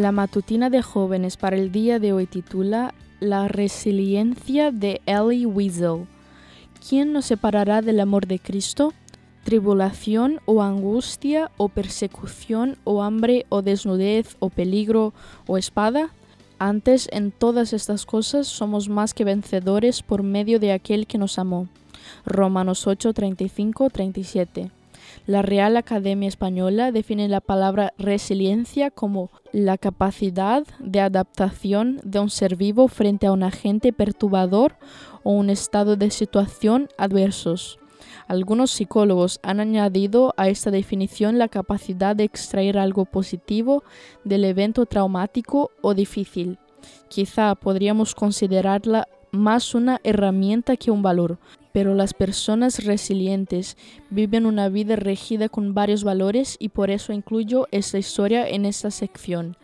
La matutina de jóvenes para el día de hoy titula La resiliencia de Ellie Weasel. ¿Quién nos separará del amor de Cristo? ¿Tribulación o angustia o persecución o hambre o desnudez o peligro o espada? Antes en todas estas cosas somos más que vencedores por medio de aquel que nos amó. Romanos 8, 35, 37. La Real Academia Española define la palabra resiliencia como la capacidad de adaptación de un ser vivo frente a un agente perturbador o un estado de situación adversos. Algunos psicólogos han añadido a esta definición la capacidad de extraer algo positivo del evento traumático o difícil. Quizá podríamos considerarla más una herramienta que un valor, pero las personas resilientes viven una vida regida con varios valores y por eso incluyo esta historia en esta sección.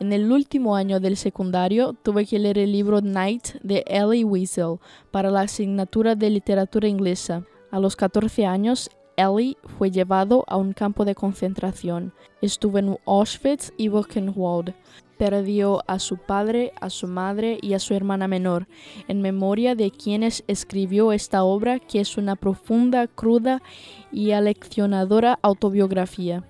En el último año del secundario tuve que leer el libro Night de Ellie Wiesel para la asignatura de literatura inglesa. A los 14 años, Ellie fue llevado a un campo de concentración. Estuvo en Auschwitz y Buchenwald perdió a su padre, a su madre y a su hermana menor, en memoria de quienes escribió esta obra que es una profunda, cruda y aleccionadora autobiografía.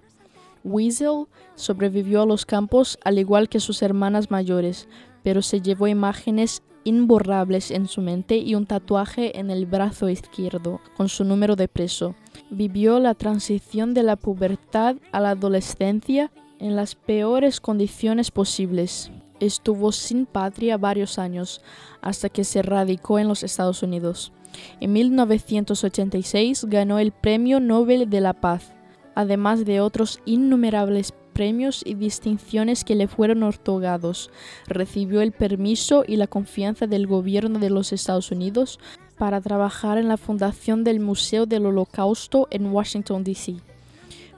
Weasel sobrevivió a los campos al igual que sus hermanas mayores, pero se llevó imágenes imborrables en su mente y un tatuaje en el brazo izquierdo con su número de preso. Vivió la transición de la pubertad a la adolescencia en las peores condiciones posibles. Estuvo sin patria varios años hasta que se radicó en los Estados Unidos. En 1986 ganó el Premio Nobel de la Paz, además de otros innumerables premios y distinciones que le fueron otorgados. Recibió el permiso y la confianza del gobierno de los Estados Unidos para trabajar en la fundación del Museo del Holocausto en Washington, D.C.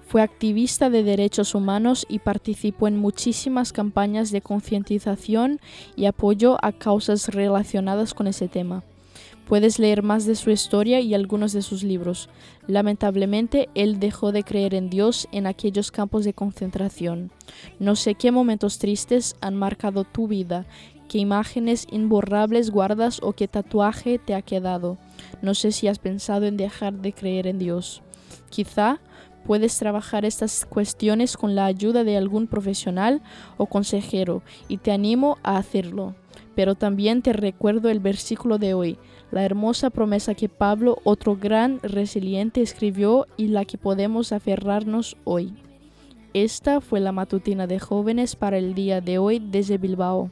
Fue activista de derechos humanos y participó en muchísimas campañas de concientización y apoyo a causas relacionadas con ese tema. Puedes leer más de su historia y algunos de sus libros. Lamentablemente, él dejó de creer en Dios en aquellos campos de concentración. No sé qué momentos tristes han marcado tu vida, qué imágenes imborrables guardas o qué tatuaje te ha quedado. No sé si has pensado en dejar de creer en Dios. Quizá Puedes trabajar estas cuestiones con la ayuda de algún profesional o consejero y te animo a hacerlo. Pero también te recuerdo el versículo de hoy, la hermosa promesa que Pablo, otro gran resiliente, escribió y la que podemos aferrarnos hoy. Esta fue la matutina de jóvenes para el día de hoy desde Bilbao.